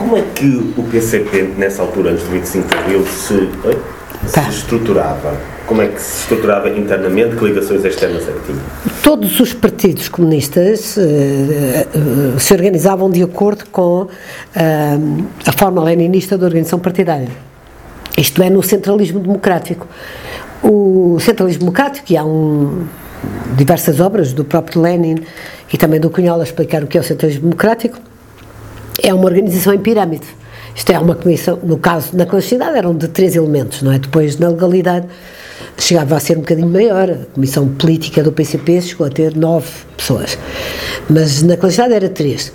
Como é que o PCP, nessa altura, antes do 25 de Abril, se, se tá. estruturava? Como é que se estruturava internamente? Que ligações externas é que tinha? Todos os partidos comunistas uh, uh, se organizavam de acordo com uh, a forma leninista da organização partidária. Isto é, no centralismo democrático. O centralismo democrático, e há um, diversas obras do próprio Lenin e também do Cunhal a explicar o que é o centralismo democrático, é uma organização em pirâmide. Isto é uma comissão, no caso, na clandestinidade eram de três elementos, não é? Depois, na legalidade, chegava a ser um bocadinho maior. A comissão política do PCP chegou a ter nove pessoas, mas na quantidade era três.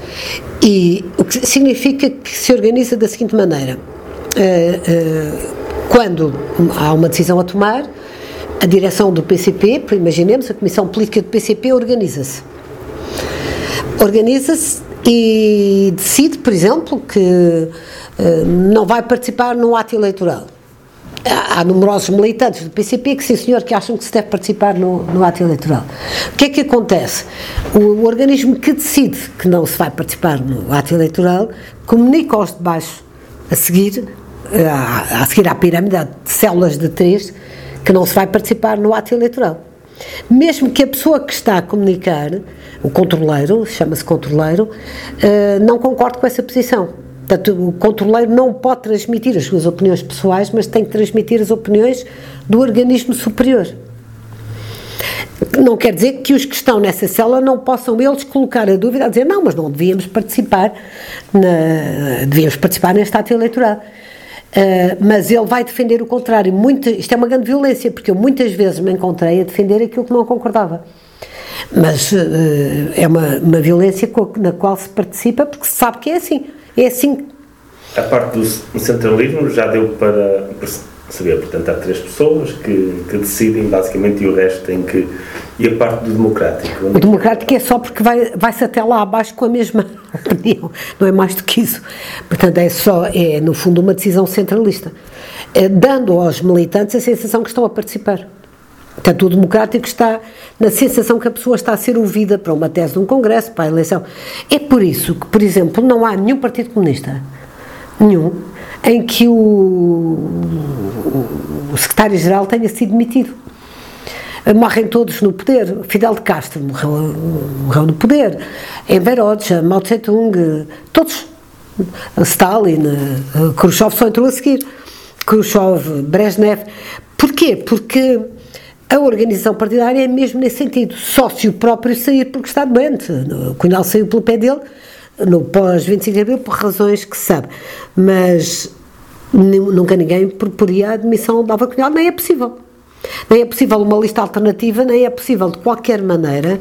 E o que significa que se organiza da seguinte maneira: uh, uh, quando há uma decisão a tomar, a direção do PCP, imaginemos, a comissão política do PCP organiza-se. Organiza-se e decide, por exemplo, que uh, não vai participar no ato eleitoral há numerosos militantes do PCP que, sim senhor, que acham que se deve participar no, no ato eleitoral. O que é que acontece? O, o, organismo que decide que não se vai participar no ato eleitoral comunica aos de baixo a seguir, a, a seguir à pirâmide, de células de três, que não se vai participar no ato eleitoral. Mesmo que a pessoa que está a comunicar, o controleiro, chama-se controleiro, uh, não concorde com essa posição Portanto, o controleiro não pode transmitir as suas opiniões pessoais, mas tem que transmitir as opiniões do organismo superior. Não quer dizer que os que estão nessa cela não possam eles colocar a dúvida a dizer não, mas não devíamos participar, na, devíamos participar neste ato eleitoral. Uh, mas ele vai defender o contrário. Muito, isto é uma grande violência, porque eu muitas vezes me encontrei a defender aquilo que não concordava. Mas uh, é uma, uma violência na qual se participa porque se sabe que é assim. É assim. A parte do centralismo já deu para saber, portanto, há três pessoas que, que decidem basicamente e o resto tem que. E a parte do democrático? O democrático é só porque vai, vai-se até lá abaixo com a mesma opinião, não é mais do que isso. Portanto, é só, é no fundo uma decisão centralista, é, dando aos militantes a sensação que estão a participar. Portanto, o democrático está na sensação que a pessoa está a ser ouvida para uma tese de um congresso, para a eleição. É por isso que, por exemplo, não há nenhum partido comunista, nenhum, em que o, o secretário-geral tenha sido demitido. Morrem todos no poder. Fidel de Castro morreu, morreu no poder. Enver Mao Tse-tung, todos. Stalin, Khrushchev só entrou a seguir. Khrushchev, Brezhnev. Porquê? Porque a organização partidária é mesmo nesse sentido. Só se o próprio sair porque está doente. O Cunhal saiu pelo pé dele no pós-25 de abril por razões que se sabe. Mas nunca ninguém proporia a admissão de Alva Cunhal, nem é possível. Nem é possível uma lista alternativa, nem é possível de qualquer maneira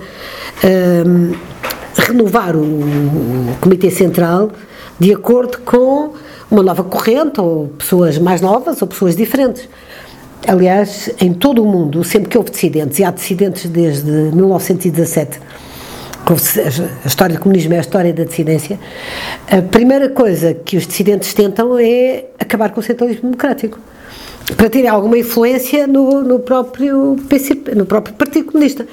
um, renovar o, o Comitê Central de acordo com uma nova corrente, ou pessoas mais novas, ou pessoas diferentes. Aliás, em todo o mundo, sempre que houve dissidentes, e há dissidentes desde 1917, a história do comunismo é a história da dissidência, a primeira coisa que os dissidentes tentam é acabar com o centralismo democrático para terem alguma influência no, no, próprio PCP, no próprio Partido Comunista.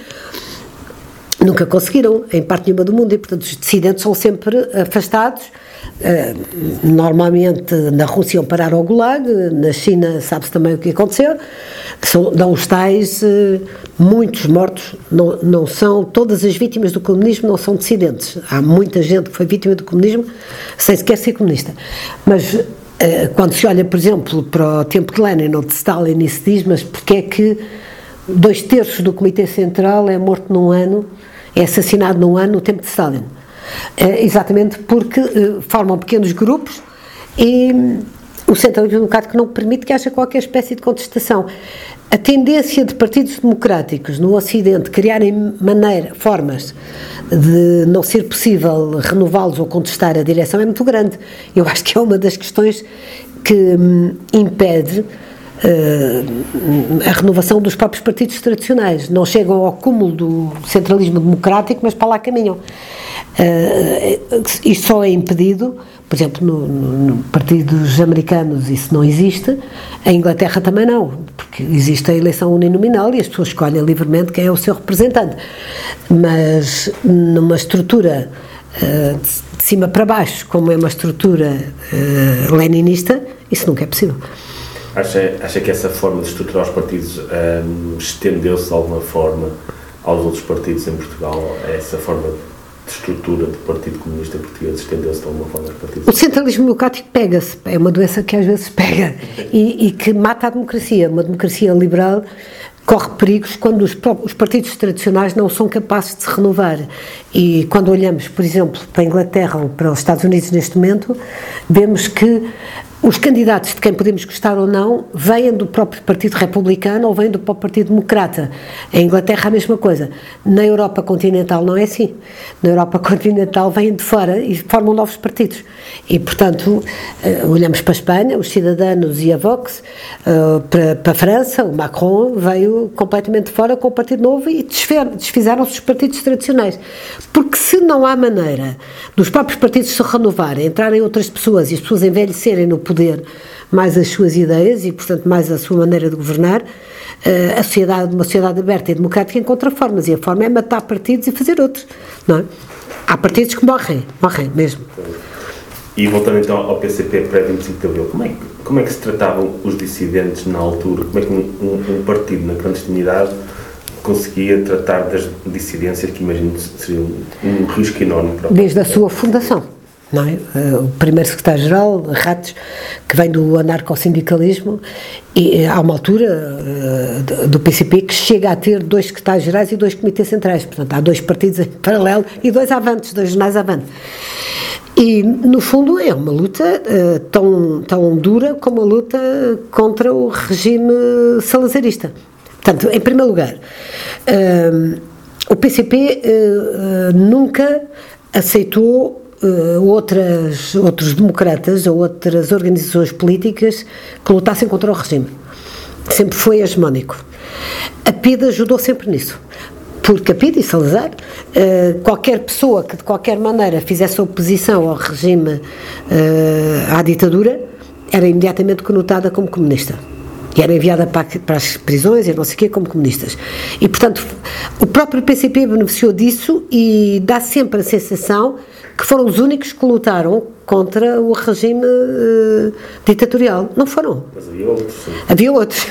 Nunca conseguiram, em parte nenhuma do mundo, e portanto os dissidentes são sempre afastados normalmente na Rússia iam parar ao Gulag, na China sabe-se também o que aconteceu, são, dão os tais, uh, muitos mortos, não, não são, todas as vítimas do comunismo não são dissidentes. Há muita gente que foi vítima do comunismo sem sequer ser comunista. Mas uh, quando se olha, por exemplo, para o tempo de Lenin ou de Stalin e se diz, mas porque é que dois terços do Comitê Central é morto num ano, é assassinado num ano no tempo de Stalin? É, exatamente porque eh, formam pequenos grupos e o centralismo democrático não permite que haja qualquer espécie de contestação. A tendência de partidos democráticos no Ocidente criarem maneira, formas de não ser possível renová-los ou contestar a direção é muito grande. Eu acho que é uma das questões que hum, impede a renovação dos próprios partidos tradicionais. Não chegam ao cúmulo do centralismo democrático, mas para lá caminham. Uh, isto só é impedido, por exemplo, no, no, no, partidos americanos isso não existe, em Inglaterra também não, porque existe a eleição uninominal e as pessoas escolhem livremente quem é o seu representante. Mas numa estrutura uh, de cima para baixo, como é uma estrutura leninista, isso nunca é possível. Acha, acha que essa forma de estruturar os partidos um, estendeu-se de alguma forma aos outros partidos em Portugal? Essa forma de estrutura do Partido Comunista Português estendeu-se de alguma forma aos partidos? O centralismo democrático pega-se, é uma doença que às vezes pega e, e que mata a democracia. Uma democracia liberal corre perigos quando os, os, partidos tradicionais não são capazes de se renovar. E quando olhamos, por exemplo, para a Inglaterra ou para os Estados Unidos neste momento, vemos que os candidatos de quem podemos gostar ou não vêm do próprio Partido Republicano ou vêm do próprio Partido Democrata. Em Inglaterra a mesma coisa. Na Europa continental não é assim. Na Europa continental vêm de fora e formam novos partidos. E, portanto, eh, olhamos para a Espanha, os cidadãos e a Vox, eh, para a França, o Macron veio completamente de fora com o Partido Novo e desfizeram-se os partidos tradicionais. Porque se não há maneira dos próprios partidos se renovarem, entrarem outras pessoas e as pessoas envelhecerem no poder mais as suas ideias e, portanto, mais a sua maneira de governar, eh, a sociedade, uma sociedade aberta e democrática encontra formas e a forma é matar partidos e fazer outros, não é? Há partidos que morrem, morrem mesmo. E voltando então ao PCP pré-25 de Abril, como é, que, como é que se tratavam os dissidentes na altura? Como é que um, um, um partido na clandestinidade conseguia tratar das dissidências que imagino seria um, um risco enorme para Desde a sua fundação não é? Eh, o primeiro secretário-geral, Ratos, que vem do anarcossindicalismo, e eh, há uma altura uh, do PCP que chega a ter dois secretários-gerais e dois comitês centrais, portanto há dois partidos em paralelo e dois avantes, dois jornais avantes. E, no fundo, é uma luta tão, tão dura como a luta contra o regime salazarista. Portanto, em primeiro lugar, o PCP nunca aceitou uh, outras, outros democratas ou outras organizações políticas que lutassem contra o regime. Sempre foi hegemónico. A PIDE ajudou sempre nisso. Porque a PIDE e Salazar, uh, qualquer pessoa que de qualquer maneira fizesse oposição ao regime, uh, à ditadura, era imediatamente conotada como comunista e era enviada para, as prisões e não sei o quê como comunistas. E, portanto, o próprio PCP beneficiou disso e dá sempre a sensação que foram os únicos que lutaram contra o regime uh, ditatorial. Não foram. Mas havia outros. Sim. Havia outros.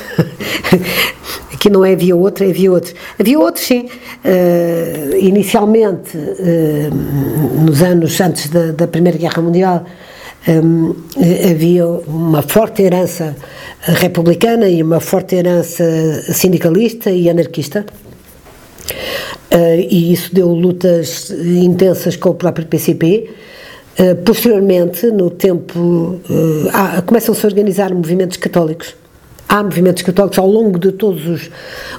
Aqui não é havia outro, é havia outros. Havia outros, sim. Uh, inicialmente, uh, nos anos antes da, da Primeira Guerra Mundial, um, havia uma forte herança republicana e uma forte herança sindicalista e anarquista. Uh, e isso deu lutas intensas com o próprio PCP. Eh, posteriormente, no tempo, uh, começam-se a organizar movimentos católicos. Há movimentos católicos ao longo de todos os,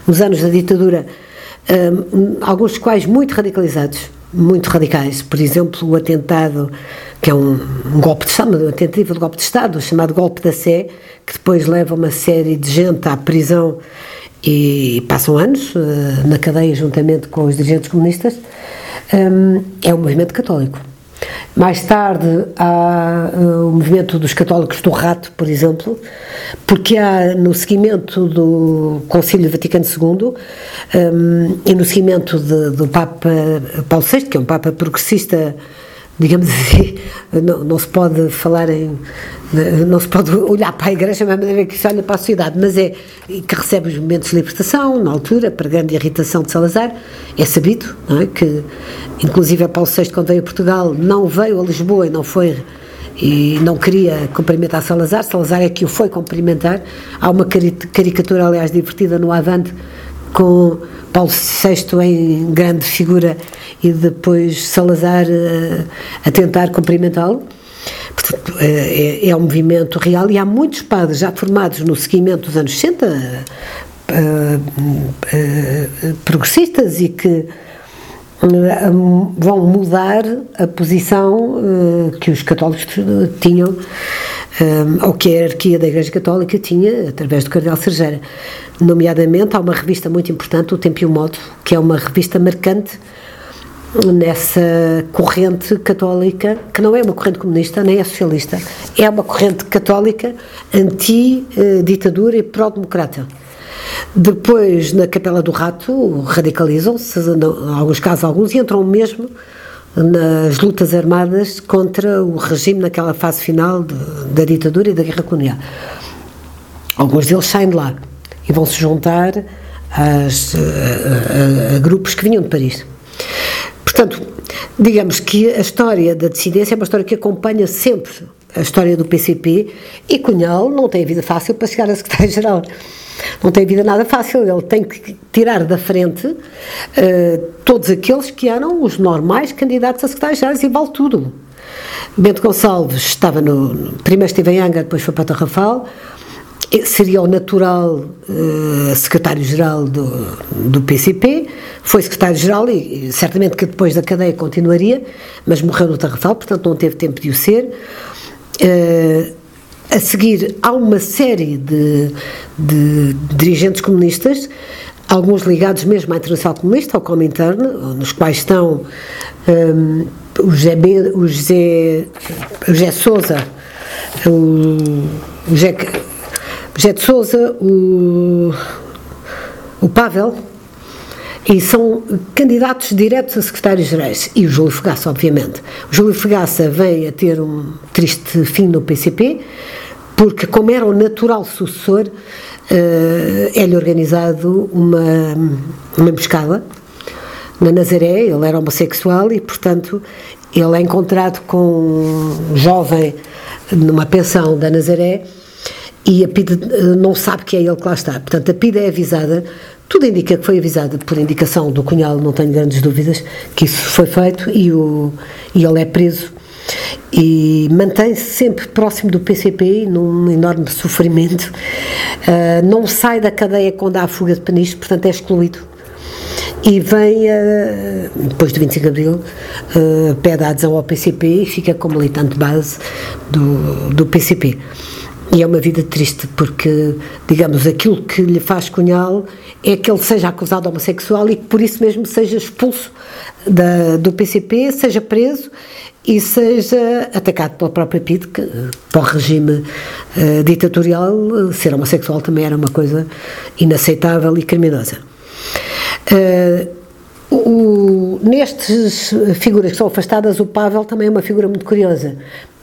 os anos da ditadura, alguns dos quais muito radicalizados, muito radicais. Por exemplo, o atentado, que é um, um golpe de Estado, uma tentativa de golpe de Estado, chamado golpe da Sé, que depois leva uma série de gente à prisão e passam anos uh, na cadeia juntamente com os dirigentes comunistas, um, é um movimento católico. Mais tarde há uh, o movimento dos católicos do rato, por exemplo, porque há no seguimento do Concílio Vaticano II um, e no seguimento de, do Papa Paulo VI, que é um Papa progressista digamos assim, não, não se pode falar em. Não se pode olhar para a igreja da maneira que se olha para a sociedade, mas é que recebe os momentos de libertação, na altura, para grande irritação de Salazar. É sabido é, que, inclusive, Paulo VI, quando veio a Portugal, não veio a Lisboa e não foi e não queria cumprimentar Salazar, Salazar é que o foi cumprimentar. Há uma caricatura, aliás, divertida no Avante com Paulo VI em grande figura e depois Salazar uh, a tentar cumprimentá-lo. Portanto, é, é, um movimento real e há muitos padres já formados no seguimento dos anos 60, uh, uh, progressistas e que vão mudar a posição que os católicos tinham, ou que a hierarquia da Igreja Católica tinha, através do Cardeal Sergeira. Nomeadamente, há uma revista muito importante, o Tempo e o Modo, que é uma revista marcante nessa corrente católica, que não é uma corrente comunista, nem é socialista, é uma corrente católica anti-ditadura e pró-democrata. Depois, na Capela do Rato, radicalizam-se, em alguns casos alguns, e entram mesmo nas lutas armadas contra o regime naquela fase final de, da ditadura e da guerra colonial. Alguns deles saem de lá e vão se juntar às, a, a, a grupos que vinham de Paris. Portanto, digamos que a história da dissidência é uma história que acompanha sempre a história do PCP e Cunhal não tem vida fácil para chegar a secretário-geral. Não tem vida nada fácil, ele tem que tirar da frente uh, todos aqueles que eram os normais candidatos a secretário-geral e vale tudo. Bento Gonçalves estava no. Primeiro esteve em Angra, depois foi para Tarrafal. Seria o natural uh, secretário-geral do, do PCP, foi secretário-geral e, e certamente que depois da cadeia continuaria, mas morreu no Tarrafal, portanto não teve tempo de o ser. Uh, a seguir, há uma série de, de dirigentes comunistas, alguns ligados mesmo à Internacional Comunista, ao Comintern, nos quais estão um, o, José, o, José, o José Souza, o, José, José de Souza, o, o Pavel, e são candidatos diretos a secretários-gerais. E o Júlio Fegaça, obviamente. O Júlio Fegaça vem a ter um triste fim no PCP, porque, como era o natural sucessor, uh, é-lhe organizado uma, uma emboscada na Nazaré. Ele era homossexual e, portanto, ele é encontrado com um jovem numa pensão da Nazaré e a PIDE eh, não sabe que é ele que lá está. Portanto, a PIDE é avisada tudo indica que foi avisada por indicação do cunhal, não tenho grandes dúvidas que isso foi feito e, o, e ele é preso e mantém-se sempre próximo do PCP num enorme sofrimento. Uh, não sai da cadeia quando há fuga de panistas, portanto é excluído. E vem, uh, depois do 25 de Abril, pede a adesão ao PCP e fica como militante base do, do PCP. E é uma vida triste, porque, digamos, aquilo que lhe faz Cunhal é que ele seja acusado de homossexual e que por isso mesmo seja expulso da, do PCP, seja preso e seja atacado pela própria PID, que para o regime uh, ditatorial ser homossexual também era uma coisa inaceitável e criminosa. Uh, o, nestes figuras que são afastadas, o Pavel também é uma figura muito curiosa.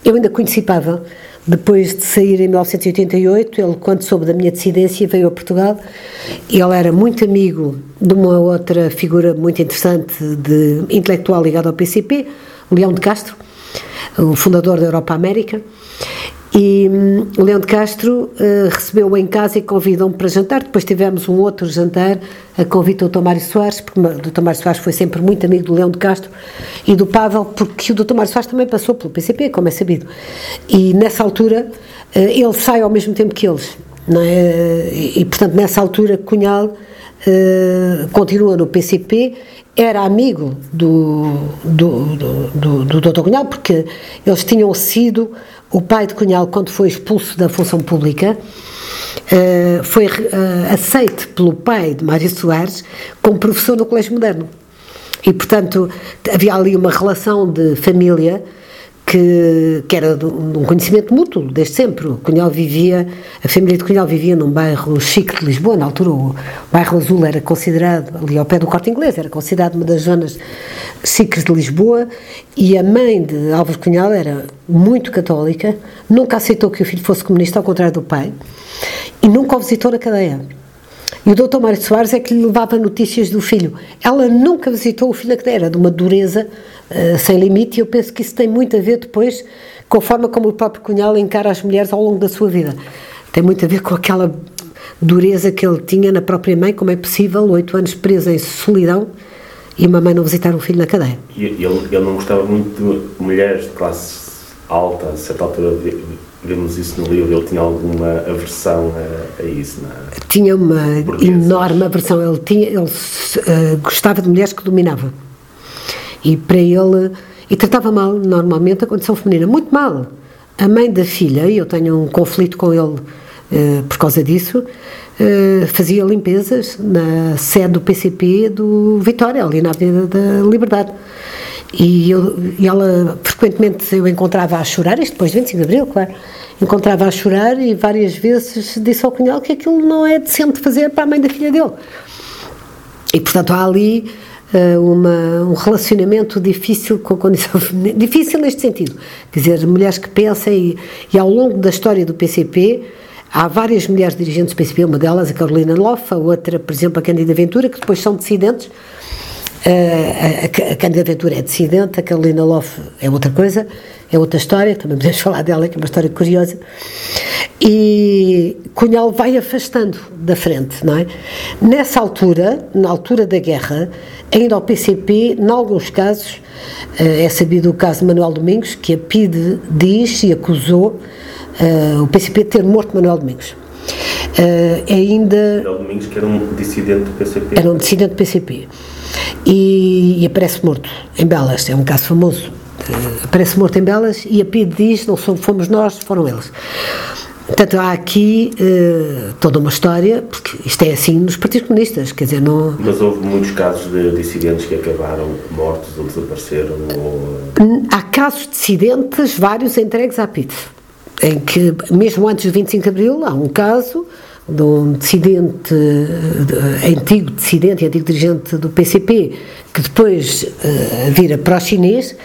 Eu ainda conheci Pavel depois de sair em 1988, ele, quando soube da minha dissidência, veio a Portugal. Ele era muito amigo de uma outra figura muito interessante, de intelectual ligado ao PCP, Leão de Castro, o fundador da Europa América. E hum, Leão de Castro uh, recebeu-o em casa e convidou-me para jantar. Depois tivemos um outro jantar a convite do Dr. Mário Soares, porque o Dr. Mário Soares foi sempre muito amigo do Leão de Castro e do Pavel, porque o Dr. Mário Soares também passou pelo PCP, como é sabido. E nessa altura uh, ele sai ao mesmo tempo que eles. É? e, e portanto, nessa altura, Cunhal uh, continua no PCP era amigo do, do, do, do, do Dr. Cunhal, porque eles tinham sido o pai de Cunhal, quando foi expulso da função pública, uh, foi uh, aceite pelo pai de Mário Soares como professor no Colégio Moderno. E, portanto, havia ali uma relação de família que, que era um conhecimento mútuo, desde sempre. Cunhal vivia, a família de Cunhal vivia num bairro chique de Lisboa, na altura o bairro Azul era considerado, ali ao pé do Corte Inglês, era considerado uma das zonas chiques de Lisboa, e a mãe de Álvares Cunhal era muito católica, nunca aceitou que o filho fosse comunista, ao contrário do pai, e nunca o visitou na cadeia. E o doutor Mário Soares é que lhe levava notícias do filho. Ela nunca visitou o filho cadeia, era de uma dureza uh, sem limite, e eu penso que isso tem muito a ver depois com a forma como o próprio Cunhal encara as mulheres ao longo da sua vida. Tem muito a ver com aquela dureza que ele tinha na própria mãe, como é possível, oito anos presa em solidão, e uma mãe não visitar um filho na cadeia. E ele, ele não gostava muito de mulheres de classe alta, a certa altura vemos isso no livro, ele tinha alguma aversão a, a isso? Não é? Tinha uma enorme aversão, ele, tinha, ele uh, gostava de mulheres que dominavam. E para ele, e tratava mal, normalmente, a condição feminina, muito mal. A mãe da filha, e eu tenho um conflito com ele uh, por causa disso, uh, fazia limpezas na sede do PCP do Vitória, ali na Avenida da Liberdade. E, eu, e ela, frequentemente, eu encontrava a chorar, isto depois de 25 de Abril, claro, encontrava a chorar e várias vezes disse ao cunhal que aquilo não é decente fazer para a mãe da filha dele. E, portanto, há ali uma, um relacionamento difícil com a condição feminina. Difícil neste sentido. Quer dizer, mulheres que pensam e, e ao longo da história do PCP há várias mulheres dirigentes do PCP, uma delas a Carolina Lofa, outra, por exemplo, a Cândida Ventura, que depois são dissidentes. A, a, a Cândida Ventura é dissidente, a Carolina Lofa é outra coisa, é outra história, também podemos falar dela, que é uma história curiosa. E Cunhal vai afastando da frente, não é? Nessa altura, na altura da guerra, ainda ao PCP, em alguns casos, eh, é sabido o caso de Manuel Domingos, que a PIDE diz e acusou uh, o PCP de ter morto Manuel Domingos. Uh, ainda. Manuel Domingos, que era um dissidente do PCP. Era um dissidente do PCP. E, e aparece morto em Belas, é um caso famoso. Uh, aparece morto em Belas e a PIDE diz: não fomos nós, foram eles. Portanto, há aqui uh, toda uma história, porque isto é assim nos partidos comunistas, quer dizer, não... Mas houve muitos casos de dissidentes que acabaram mortos ou desapareceram? Ou... Há casos de dissidentes, vários entregues à PIT, em que, mesmo antes do 25 de Abril, há um caso de um dissidente, de, antigo dissidente e antigo dirigente do PCP, que depois uh, vira pró-chinês,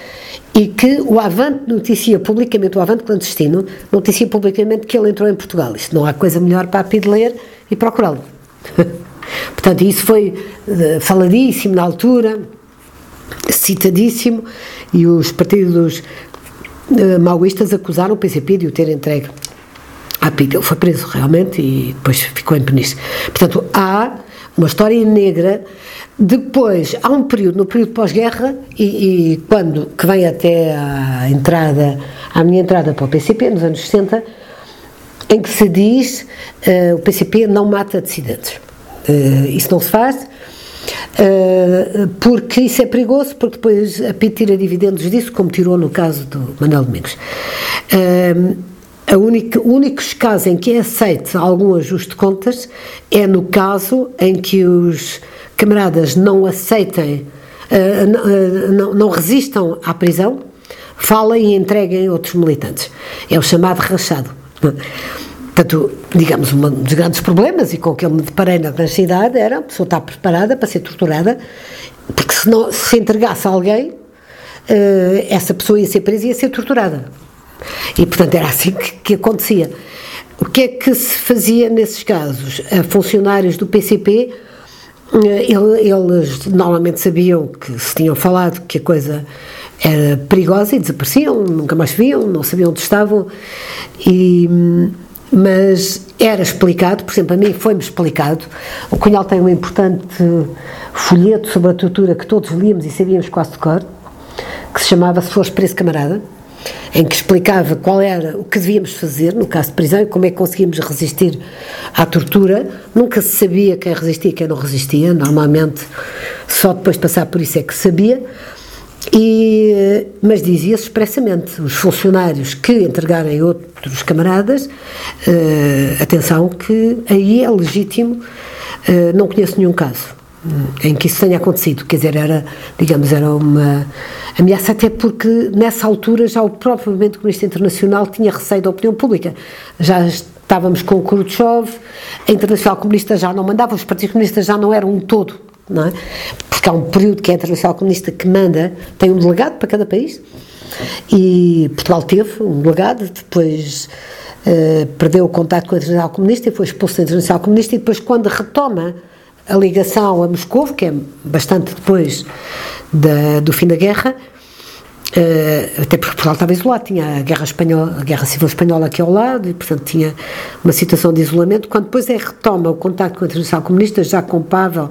e que o Avante noticia publicamente, o Avante clandestino, noticia publicamente que ele entrou em Portugal. Isto não há coisa melhor para a PID ler e procurá-lo. Portanto, isso foi uh, faladíssimo na altura, citadíssimo, e os partidos uh, maoístas acusaram o PCP de o ter entregue à PID. Ele foi preso realmente e depois ficou em Peniche. Portanto, há uma história negra depois, há um período, no período pós-guerra, e, e, quando, que vem até à entrada, à minha entrada para o PCP, nos anos 60, em que se diz uh, o PCP não mata dissidentes. Uh, isso não se faz, uh, porque isso é perigoso, porque depois a PIT tira dividendos disso, como tirou no caso do Manuel Domingos. A única, únicos casos em que é aceito algum ajuste de contas é no caso em que os camaradas não aceitem, uh, não, não resistam à prisão, falem e entreguem outros militantes. É o chamado rachado. Portanto, digamos, um dos grandes problemas e com que eu me deparei na cidade era a pessoa estar preparada para ser torturada, porque se, não, se entregasse a alguém, essa pessoa ia ser presa e ia ser torturada. E, portanto, era assim que, que acontecia. O que é que se fazia nesses casos? Funcionários do PCP eles normalmente sabiam que se tinham falado que a coisa era perigosa e desapareciam, nunca mais viam, não sabiam onde estavam, e, mas era explicado, por exemplo, a mim foi-me explicado. O Cunhal tem um importante folheto sobre a tortura que todos líamos e sabíamos quase de cor, que se chamava Se Fores Preso Camarada em que explicava qual era o que devíamos fazer no caso de prisão como é que conseguimos resistir à tortura. Nunca se sabia quem resistia e quem não resistia, normalmente só depois de passar por isso é que sabia. E, mas dizia-se expressamente: os funcionários que entregarem outros camaradas, uh, atenção, que aí é legítimo, uh, não conheço nenhum caso em que isso tenha acontecido. Quer dizer, era, digamos, era uma ameaça, até porque nessa altura já o próprio Movimento Comunista Internacional tinha receio da opinião pública. Já estávamos com Khrushchev, a Internacional Comunista já não mandava, os partidos comunistas já não eram um todo, não é? Porque há um período que é a Internacional Comunista que manda, tem um delegado para cada país, e Portugal teve um delegado, depois. Uh, perdeu o contato com a Internacional Comunista e foi expulso da Internacional Comunista e depois quando retoma a ligação a Moscou, que é bastante depois da, do fim da guerra, uh, até porque Portugal estava isolado, tinha a guerra espanhola, a guerra civil espanhola aqui ao lado, e portanto tinha uma situação de isolamento. Quando depois é retoma o contacto com a Internacional Comunista, já com Pavel,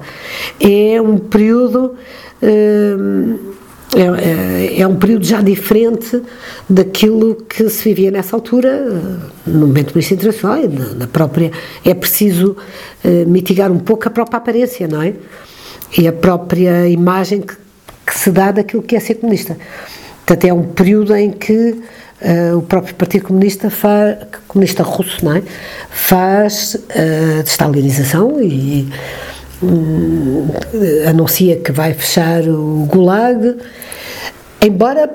é um período. Uh, é, é, é, um período já diferente daquilo que se vivia nessa altura, eh, no momento do Ministério Internacional, na, na própria. É preciso uh, mitigar um pouco a própria aparência, não é? E a própria imagem que, que se dá daquilo que é ser comunista. Portanto, é um período em que uh, o próprio Partido Comunista, comunista russo, não é? Faz uh, destalinização e anuncia que vai fechar o Gulag, embora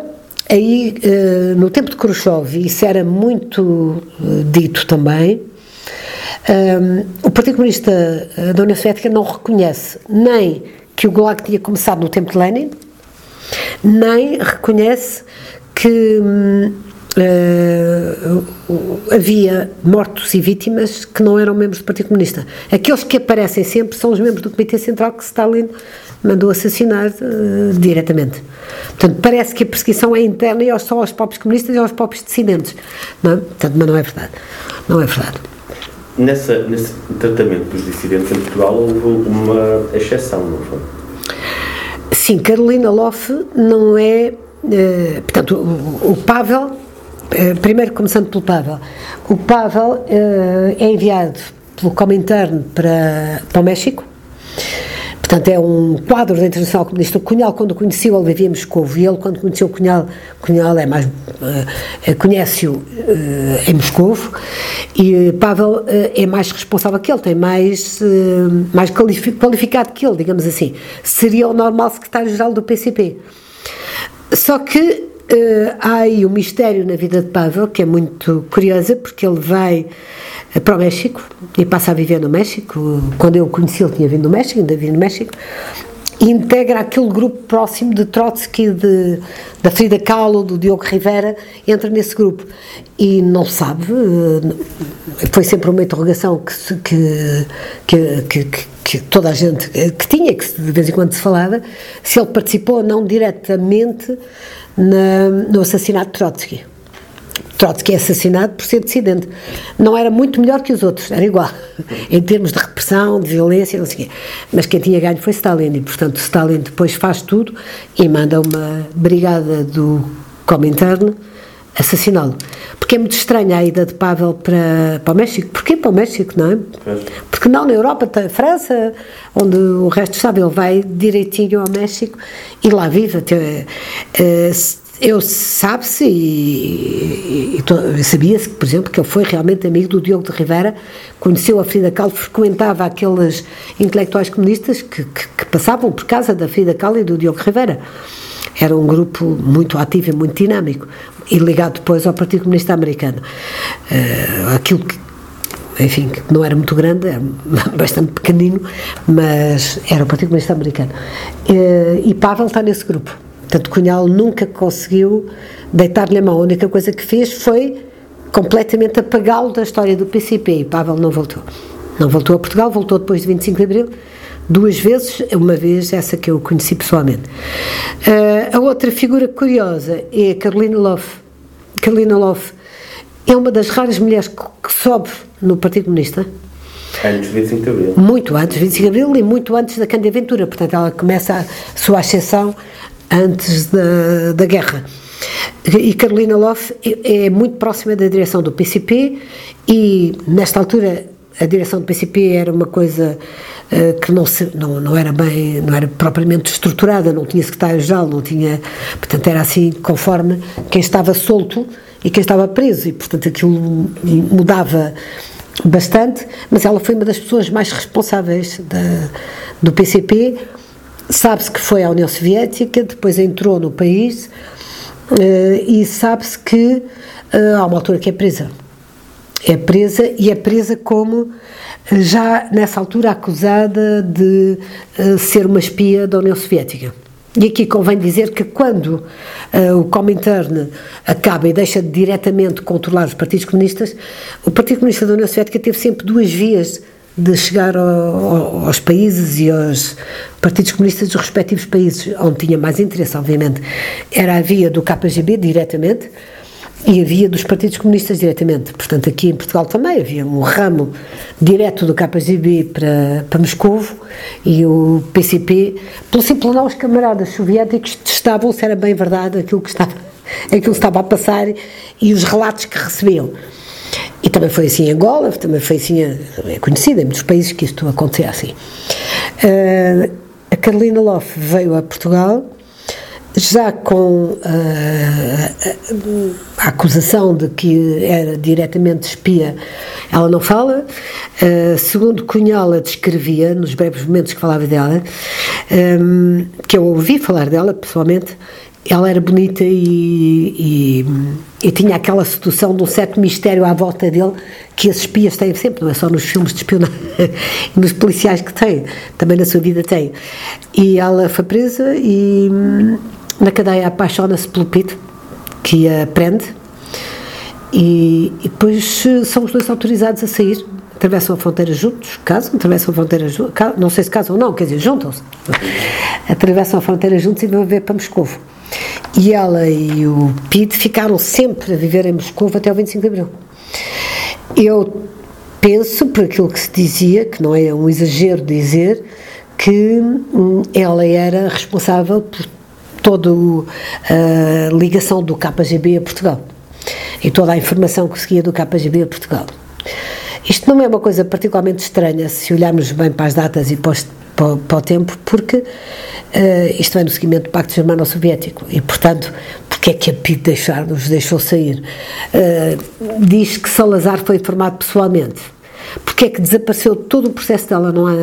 aí eh, no tempo de Khrushchev isso era muito eh, dito também, um, o Partido Comunista da União Soviética não reconhece nem que o Gulag tinha começado no tempo de Lenin, nem reconhece que hum, uh, havia mortos e vítimas que não eram membros do Partido Comunista. Aqueles que aparecem sempre são os membros do Comitê Central que Stalin mandou assassinar uh, diretamente. Portanto, parece que a perseguição é interna e só aos próprios comunistas e aos próprios dissidentes. Não é? Portanto, mas não é verdade. Não é verdade. Nessa, nesse tratamento dos dissidentes em Portugal houve uma exceção, não foi? Sim, Carolina Loff não é. Uh, portanto, o, o Pavel eh, primeiro começando pelo Pavel. O Pavel uh, é enviado pelo Comintern para, para o México. Portanto, é um quadro da Internacional Comunista. O Cunhal, quando o conheceu, ele vivia em Moscou. E ele, quando conheceu o Cunhal, Cunhal é mais, uh, conhece-o uh, em Moscou. E Pavel é mais responsável que ele, tem mais, mais qualificado que ele, digamos assim. Seria o normal secretário-geral do PCP. Só que Uh, há aí um mistério na vida de Pavel que é muito curiosa, porque ele vai uh, para o México e passa a viver no México. Quando eu o conheci, ele tinha vindo do México, ainda vive no México. E integra aquele grupo próximo de Trotsky, de, da Frida Kahlo, do Diogo Rivera, entra nesse grupo. E não sabe, uh, foi sempre uma interrogação que, que, que, que, que toda a gente que tinha, que de vez em quando se falava, se ele participou não diretamente na, no assassinato de Trotsky. Trotsky é assassinado por ser dissidente. Não era muito melhor que os outros, era igual, em termos de repressão, de violência, não sei o quê. Mas quem tinha ganho foi Stalin, e portanto Stalin depois faz tudo e manda uma brigada do Comintern assassiná-lo. Porque é muito estranha a ida de Pavel para, para o México. Porquê para o México, não é? Porque não na Europa, tem a França, onde o resto sabe, ele vai direitinho ao México e lá vive. Até, uh, eu sabe-se e, e sabia-se, por exemplo, que ele foi realmente amigo do Diogo de Rivera, conheceu a Frida Kahlo, frequentava aqueles intelectuais comunistas que, que, que passavam por casa da Frida Kahlo e do Diogo Rivera. Era um grupo muito ativo e muito dinâmico e ligado depois ao Partido Comunista Americano. Uh, aquilo que enfim, não era muito grande, era bastante pequenino, mas era o Partido Comunista Americano. Uh, e Pavel está nesse grupo. Portanto, Cunhal nunca conseguiu deitar-lhe a mão. A única coisa que fez foi completamente apagá-lo da história do PCP e Pavel não voltou. Não voltou a Portugal, voltou depois de 25 de Abril, duas vezes, uma vez essa que eu conheci pessoalmente. Uh, a outra figura curiosa é a Carolina Loff. Carolina Loff é uma das raras mulheres que, sobe no Partido Comunista. Antes de 25 de Abril. Muito antes de 25 de Abril e muito antes da candidatura. Portanto, ela começa a sua ascensão antes da, da guerra. E Carolina Loff é, é muito próxima da direção do PCP e, nesta altura, a direção do PCP era uma coisa uh, que não, se, não, não era bem, não era propriamente estruturada, não tinha secretário-geral, não tinha, portanto era assim conforme quem estava solto e quem estava preso. E portanto aquilo mudava bastante, mas ela foi uma das pessoas mais responsáveis da, do PCP, sabe-se que foi à União Soviética, depois entrou no país uh, e sabe-se que uh, há uma altura que é presa é presa e é presa como já nessa altura acusada de uh, ser uma espia da União Soviética. E aqui convém dizer que quando uh, o Comintern acaba e deixa de diretamente controlar os partidos comunistas, o Partido Comunista da União Soviética teve sempre duas vias de chegar ao, ao, aos países e aos partidos comunistas dos respectivos países, onde tinha mais interesse, obviamente. Era a via do KGB diretamente, e havia dos partidos comunistas diretamente. Portanto, aqui em Portugal também havia um ramo direto do KGB para, para Moscou e o PCP, pelo simples não, os camaradas soviéticos testavam se era bem verdade aquilo que estava, aquilo que estava a passar e os relatos que recebiam. E também foi assim em Angola, também foi assim, é conhecido em muitos países que isto acontecia assim. Uh, a Carolina Loff veio a Portugal já com uh, a acusação de que era diretamente espia, ela não fala. Uh, segundo Cunhal, a descrevia, nos breves momentos que falava dela, um, que eu ouvi falar dela pessoalmente, ela era bonita e, e, e, tinha aquela sedução de um certo mistério à volta dele que as espias têm sempre, não é só nos filmes de espionagem, nos policiais que têm, também na sua vida têm. E ela foi presa e na cadeia apaixona-se pelo Pete, que a prende, e, e depois são os dois autorizados a sair atravessam a fronteira juntos, casam, atravessam a fronteira juntos, não sei se casam ou não, quer dizer, juntam-se, atravessam a fronteira juntos e vão ver para Moscou. E ela e o Pete ficaram sempre a viver em Moscou até o 25 de Abril. Eu penso, por aquilo que se dizia, que não é um exagero dizer, que hum, ela era responsável por toda a ligação do KGB a Portugal e toda a informação que seguia do KGB a Portugal. Isto não é uma coisa particularmente estranha se olharmos bem para as datas e para, os, para, para o tempo, porque uh, isto vem no seguimento do Pacto Germano-Soviético e, portanto, porque é que a PID deixar, nos deixou sair? Uh, diz que Salazar foi informado pessoalmente. Porque é que desapareceu todo o processo dela? Não há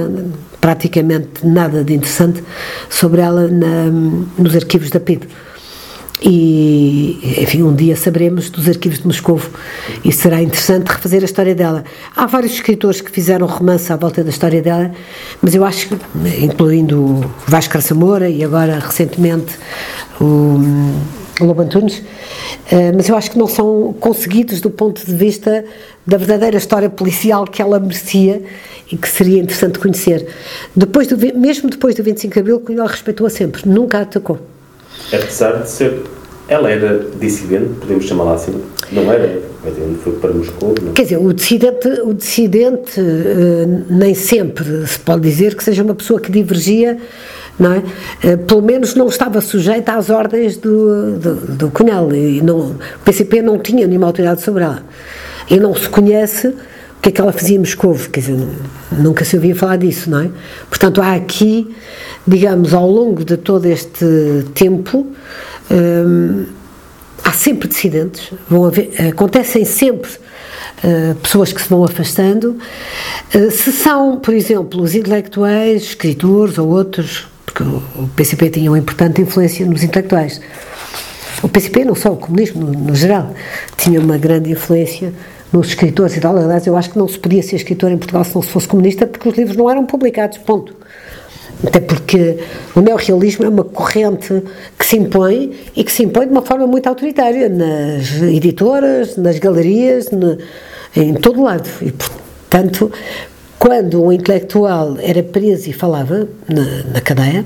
praticamente nada de interessante sobre ela na, nos arquivos da PID e, enfim, um dia saberemos dos arquivos de Moscou e será interessante refazer a história dela. Há vários escritores que fizeram romance à volta da história dela, mas eu acho que, incluindo Vasco Moura e agora recentemente o Lobo Antunes, eh, mas eu acho que não são conseguidos do ponto de vista da verdadeira história policial que ela merecia e que seria interessante conhecer. Depois do, mesmo depois do 25 de Abril, ela respeitou-a sempre, nunca a atacou. Apesar de ser. Ela era dissidente, podemos chamá-la assim? Não era? Foi para Moscou? Não? Quer dizer, o dissidente, o dissidente uh, nem sempre se pode dizer que seja uma pessoa que divergia, não é? Uh, pelo menos não estava sujeita às ordens do, do, do Cunhal. E não, o PCP não tinha nenhuma autoridade sobre ela. E não se conhece o que é que ela fazia em Moscou, quer dizer, nunca se ouvia falar disso, não é? Portanto, há aqui digamos, ao longo de todo este tempo, hum, há sempre dissidentes, haver, acontecem sempre uh, pessoas que se vão afastando. Se são, por exemplo, os intelectuais, escritores ou outros, porque o, PCP tinha uma importante influência nos intelectuais. O PCP, não só o comunismo, no, no geral, tinha uma grande influência nos escritores e tal. Aliás, eu acho que não se podia ser escritor em Portugal se não se fosse comunista, porque os livros não eram publicados, ponto. Até porque o neorrealismo é uma corrente que se impõe e que se impõe de uma forma muito autoritária nas editoras, nas galerias, em todo lado. E, portanto, quando um intelectual era preso e falava na, na, cadeia,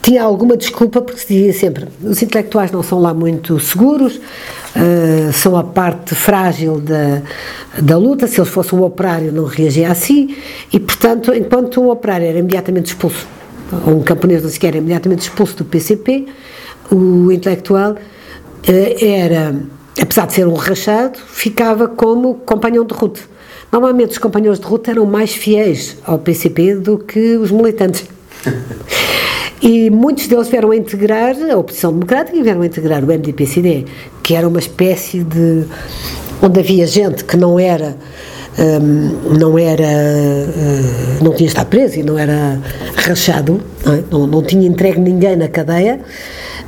tinha alguma desculpa porque se dizia sempre: os intelectuais não são lá muito seguros, uh, são a parte frágil da, da luta. Se eles fossem um operário, não reagia assim, e portanto, enquanto um operário era imediatamente expulso, ou um camponês não sequer era imediatamente expulso do PCP, o intelectual uh, era, apesar de ser um rachado, ficava como companhão de ruta Normalmente os companheiros de ruta eram mais fiéis ao PCP do que os militantes. e muitos deles vieram a integrar a oposição democrática e vieram a integrar o MDP-CD, que era uma espécie de. onde havia gente que não era. Um, não era uh, não tinha estado preso e não era rachado não, é? não, não, tinha entregue ninguém na cadeia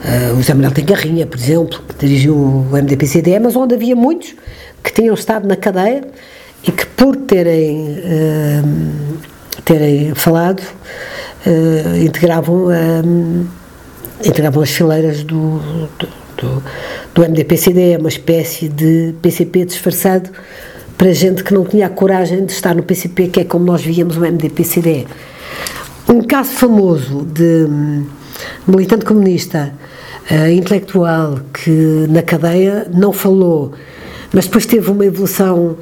uh, o José Manuel tem Garrinha por exemplo que dirigiu o MDP-CDE mas onde havia muitos que tinham estado na cadeia e que por terem, uh, terem falado uh, integravam, uh, integravam as fileiras do, do, do, MDP-CD, uma espécie de PCP disfarçado para gente que não tinha a coragem de estar no PCP, que é como nós víamos o MDP-CD. Um caso famoso de um, militante comunista uh, intelectual que na cadeia não falou, mas depois teve uma evolução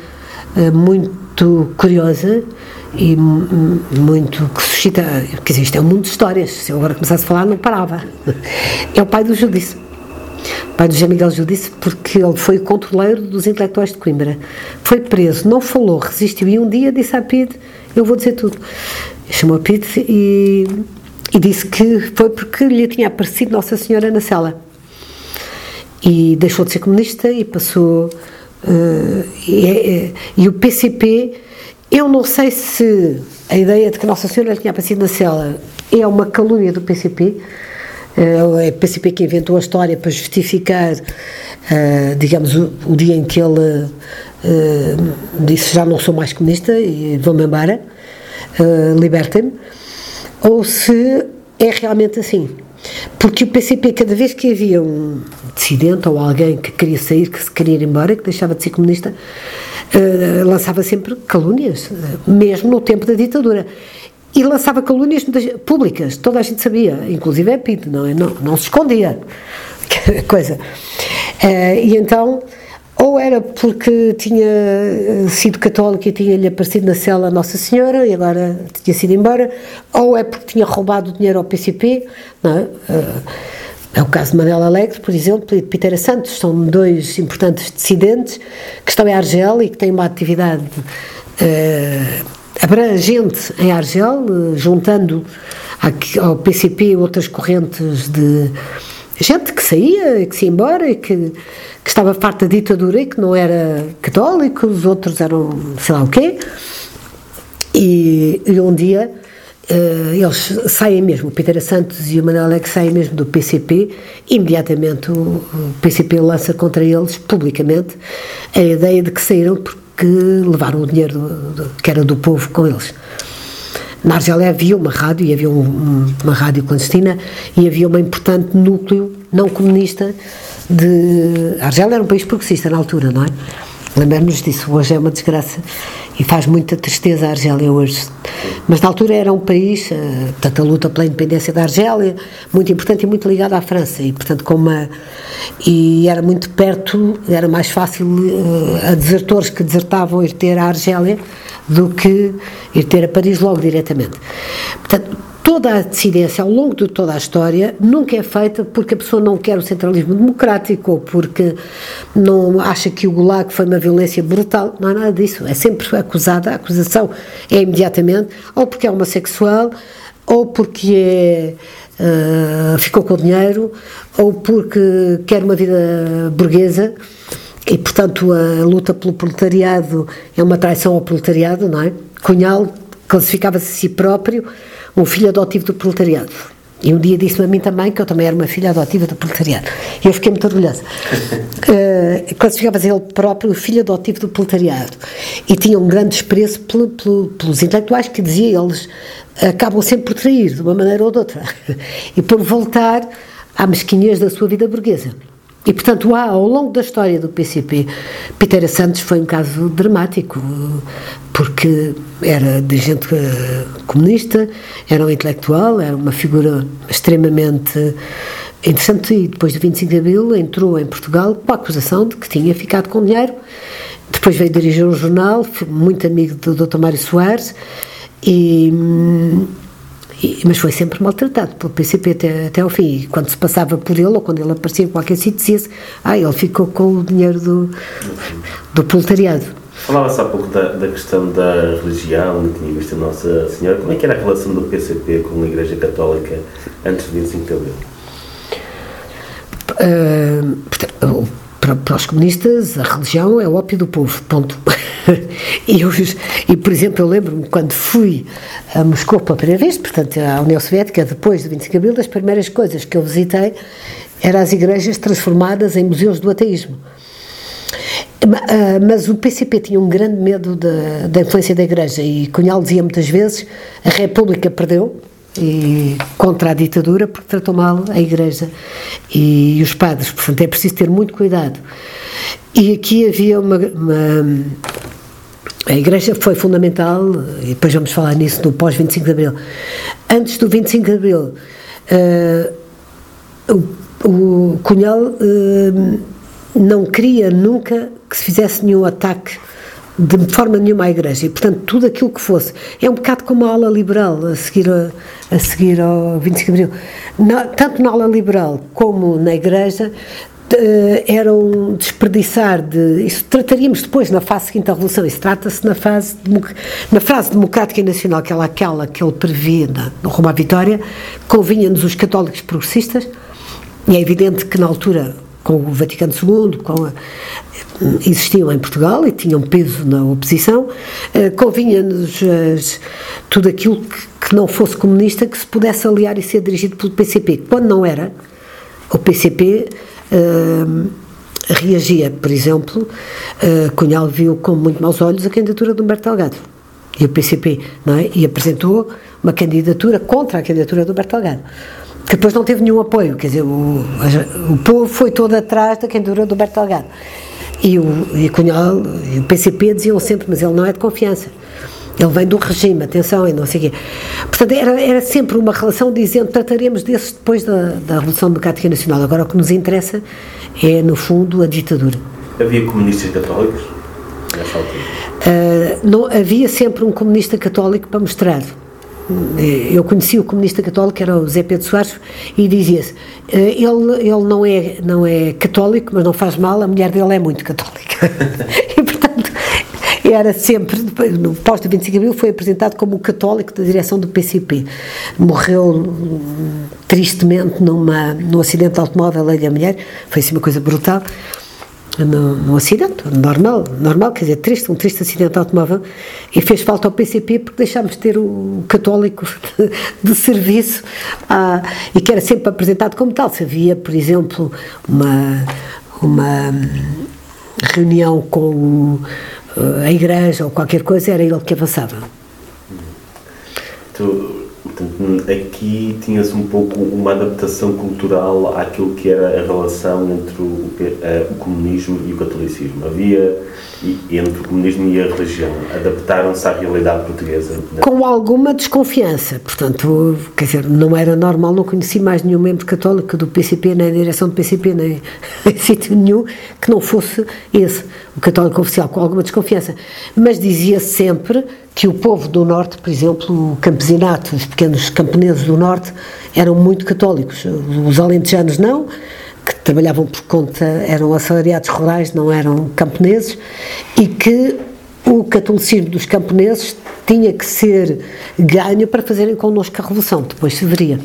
muito curiosa e muito que suscita, quer dizer, isto é um mundo de histórias, se eu agora começasse a falar não parava. É o pai do Judice. Pai do José Miguel Judice, porque ele foi o controleiro dos intelectuais de Coimbra. Foi preso, não falou, resistiu e um dia disse à PID, eu vou dizer tudo. Chamou a PID e, e disse que foi porque lhe tinha aparecido Nossa Senhora na cela. E deixou de ser comunista e passou e, e, o PCP, eu não sei se a ideia de que Nossa Senhora tinha aparecido na cela é uma calúnia do PCP, uh, É o PCP que inventou a história para justificar, digamos, o, o, dia em que ele disse já não sou mais comunista e vou-me embora, libertem-me, ou se é realmente assim. Porque o PCP, cada vez que havia um dissidente ou alguém que queria sair, que se queria ir embora, que deixava de ser comunista, uh, lançava sempre calúnias, mesmo no tempo da ditadura. E lançava calúnias públicas, toda a gente sabia, inclusive é Pinto, não, é? não, não se escondia. Coisa. Uh, e então ou era porque tinha eh, sido católico e tinha-lhe aparecido na cela Nossa Senhora e agora tinha sido embora, ou é porque tinha roubado dinheiro ao PCP, não é? Eh, é o caso de Manela Alegre, por exemplo, e de Pitera Santos, são dois importantes dissidentes que estão em Argel e que têm uma atividade uh, abrangente em Argel, juntando ao PCP outras correntes de gente que saía, que se ia embora e que que estava farta da ditadura e que não era católico, os outros eram sei lá o quê. E, e um dia uh, eles saem mesmo, o Peter Santos e o Manuel Alex saem mesmo do PCP, imediatamente o, o PCP lança contra eles, publicamente, a ideia de que saíram porque levaram o dinheiro do, do, que era do povo com eles. Na Argélia havia uma rádio, e havia um, uma rádio clandestina, e havia um importante núcleo não comunista de. A Argélia era um país progressista na altura, não é? Lembramos disso, hoje é uma desgraça e faz muita tristeza a Argélia hoje. Mas na altura era um país, eh, portanto, a luta pela independência da Argélia, muito importante e muito ligada à França, e portanto, com uma. E era muito perto, era mais fácil uh, a desertores que desertavam ir ter a Argélia do que ir ter a Paris logo diretamente. Portanto, toda a decidência ao longo de toda a história nunca é feita porque a pessoa não quer o centralismo democrático ou porque não acha que o Gulag foi uma violência brutal. Não é nada disso. É sempre acusada, a acusação é imediatamente ou porque é homossexual ou porque é, uh, ficou com o dinheiro ou porque quer uma vida burguesa e, portanto, a luta pelo proletariado é uma traição ao proletariado, não é? Cunhal classificava-se a si próprio um filho adotivo do proletariado. E um dia disse-me a mim também que eu também era uma filha adotiva do proletariado. E eu fiquei muito orgulhosa. uh, classificava-se ele próprio filho adotivo do proletariado. E tinha um grande desprezo pelo, pelo, pelos intelectuais que dizia eles acabam sempre por trair, de uma maneira ou de outra. e por voltar à mesquinhez da sua vida burguesa. E, portanto, há, ao longo da história do PCP, Peter Santos foi um caso dramático, porque era dirigente eh, comunista, era um intelectual, era uma figura extremamente interessante e depois do 25 de Abril entrou em Portugal com a acusação de que tinha ficado com dinheiro. Depois veio dirigir um jornal, muito amigo do Dr. Mário Soares e hum, e, mas foi sempre maltratado pelo PCP até, até ao fim. E quando se passava por ele, ou quando ele aparecia em qualquer sítio, dizia-se: Ah, ele ficou com o dinheiro do, do proletariado. Falava-se há pouco da, da, questão da religião, tinha visto a Nossa Senhora. Como é que era a relação do PCP com a Igreja Católica antes de 25 de Abril? Uh, para, para, os comunistas, a religião é o ópio do povo, ponto. e, eu, e, por exemplo, eu lembro-me quando fui a Moscou pela primeira vez, portanto, à União Soviética, depois do 25 de Abril, das primeiras coisas que eu visitei eram as igrejas transformadas em museus do ateísmo. Ah, mas o PCP tinha um grande medo da, da influência da Igreja e Cunhal dizia muitas vezes a República perdeu e, contra a ditadura porque tratou mal a Igreja e, e os padres, portanto é preciso ter muito cuidado. E aqui havia uma, uma a Igreja foi fundamental, e depois vamos falar nisso no pós-25 de Abril. Antes do 25 de Abril, uh, o, o Cunhal uh, não queria nunca que se fizesse nenhum ataque de forma nenhuma à Igreja e, portanto, tudo aquilo que fosse. É um bocado como a ala liberal a seguir, a, a seguir ao 25 de Abril. Na, tanto na ala liberal como na Igreja, uh, era um desperdiçar de. Isso trataríamos depois na fase seguinte da Revolução. Isso trata-se na fase na frase democrática e nacional, que é aquela que ele previa no Roma à Vitória, convinha-nos os católicos progressistas, e é evidente que na altura com o Vaticano II, com a, existiam em Portugal e tinham peso na oposição, uh, convinha-nos uh, tudo aquilo que, que, não fosse comunista que se pudesse aliar e ser dirigido pelo PCP. Quando não era, o PCP uh, reagia, por exemplo, uh, Cunhal viu com muito maus olhos a candidatura de Humberto Delgado e o PCP, não é? E apresentou uma candidatura contra a candidatura do Humberto Delgado que depois não teve nenhum apoio, quer dizer, o, o povo foi todo atrás da candidatura do Humberto Delgado. E o, e Cunhal e o PCP diziam sempre, mas ele não é de confiança. Ele vem do regime, atenção, e não sei o quê. Portanto, era, era sempre uma relação dizendo trataremos desses depois da, da Revolução Democrática Nacional. Agora, o que nos interessa é, no fundo, a ditadura. Havia comunistas católicos nessa altura? Uh, não, havia sempre um comunista católico para mostrar. Eu conheci o comunista católico, era o Zé Pedro Soares, e dizia-se: eh, ele, ele não, é, não é católico, mas não faz mal, a mulher dele é muito católica. e, portanto, era sempre, no pós-25 de Abril, foi apresentado como o católico da direção do PCP. Morreu tristemente numa, num acidente de automóvel, ele e a mulher, foi assim uma coisa brutal no, no acidente, normal, normal, quer dizer, triste, um triste acidente de automóvel, e fez falta ao PCP porque deixámos de ter o católico de, de serviço ah, e que era sempre apresentado como tal. Se havia, por exemplo, uma, uma reunião com a igreja ou qualquer coisa, era ele que avançava. Tu, portanto, aqui tinhas um pouco uma adaptação cultural àquilo que era a relação entre o, o comunismo e o catolicismo. Havia entre o comunismo e a religião, adaptaram-se à realidade portuguesa? Com alguma desconfiança, portanto, quer dizer, não era normal, não conheci mais nenhum membro católico do PCP, nem a direção do PCP, nem em sítio nenhum, que não fosse esse, o católico oficial, com alguma desconfiança. Mas dizia sempre que o povo do Norte, por exemplo, o campesinato, os pequenos camponeses do Norte, eram muito católicos, os alentejanos não, que trabalhavam por conta, eram assalariados rurais, não eram camponeses, e que o catolicismo dos camponeses tinha que ser ganho para fazerem connosco a revolução, depois se veria.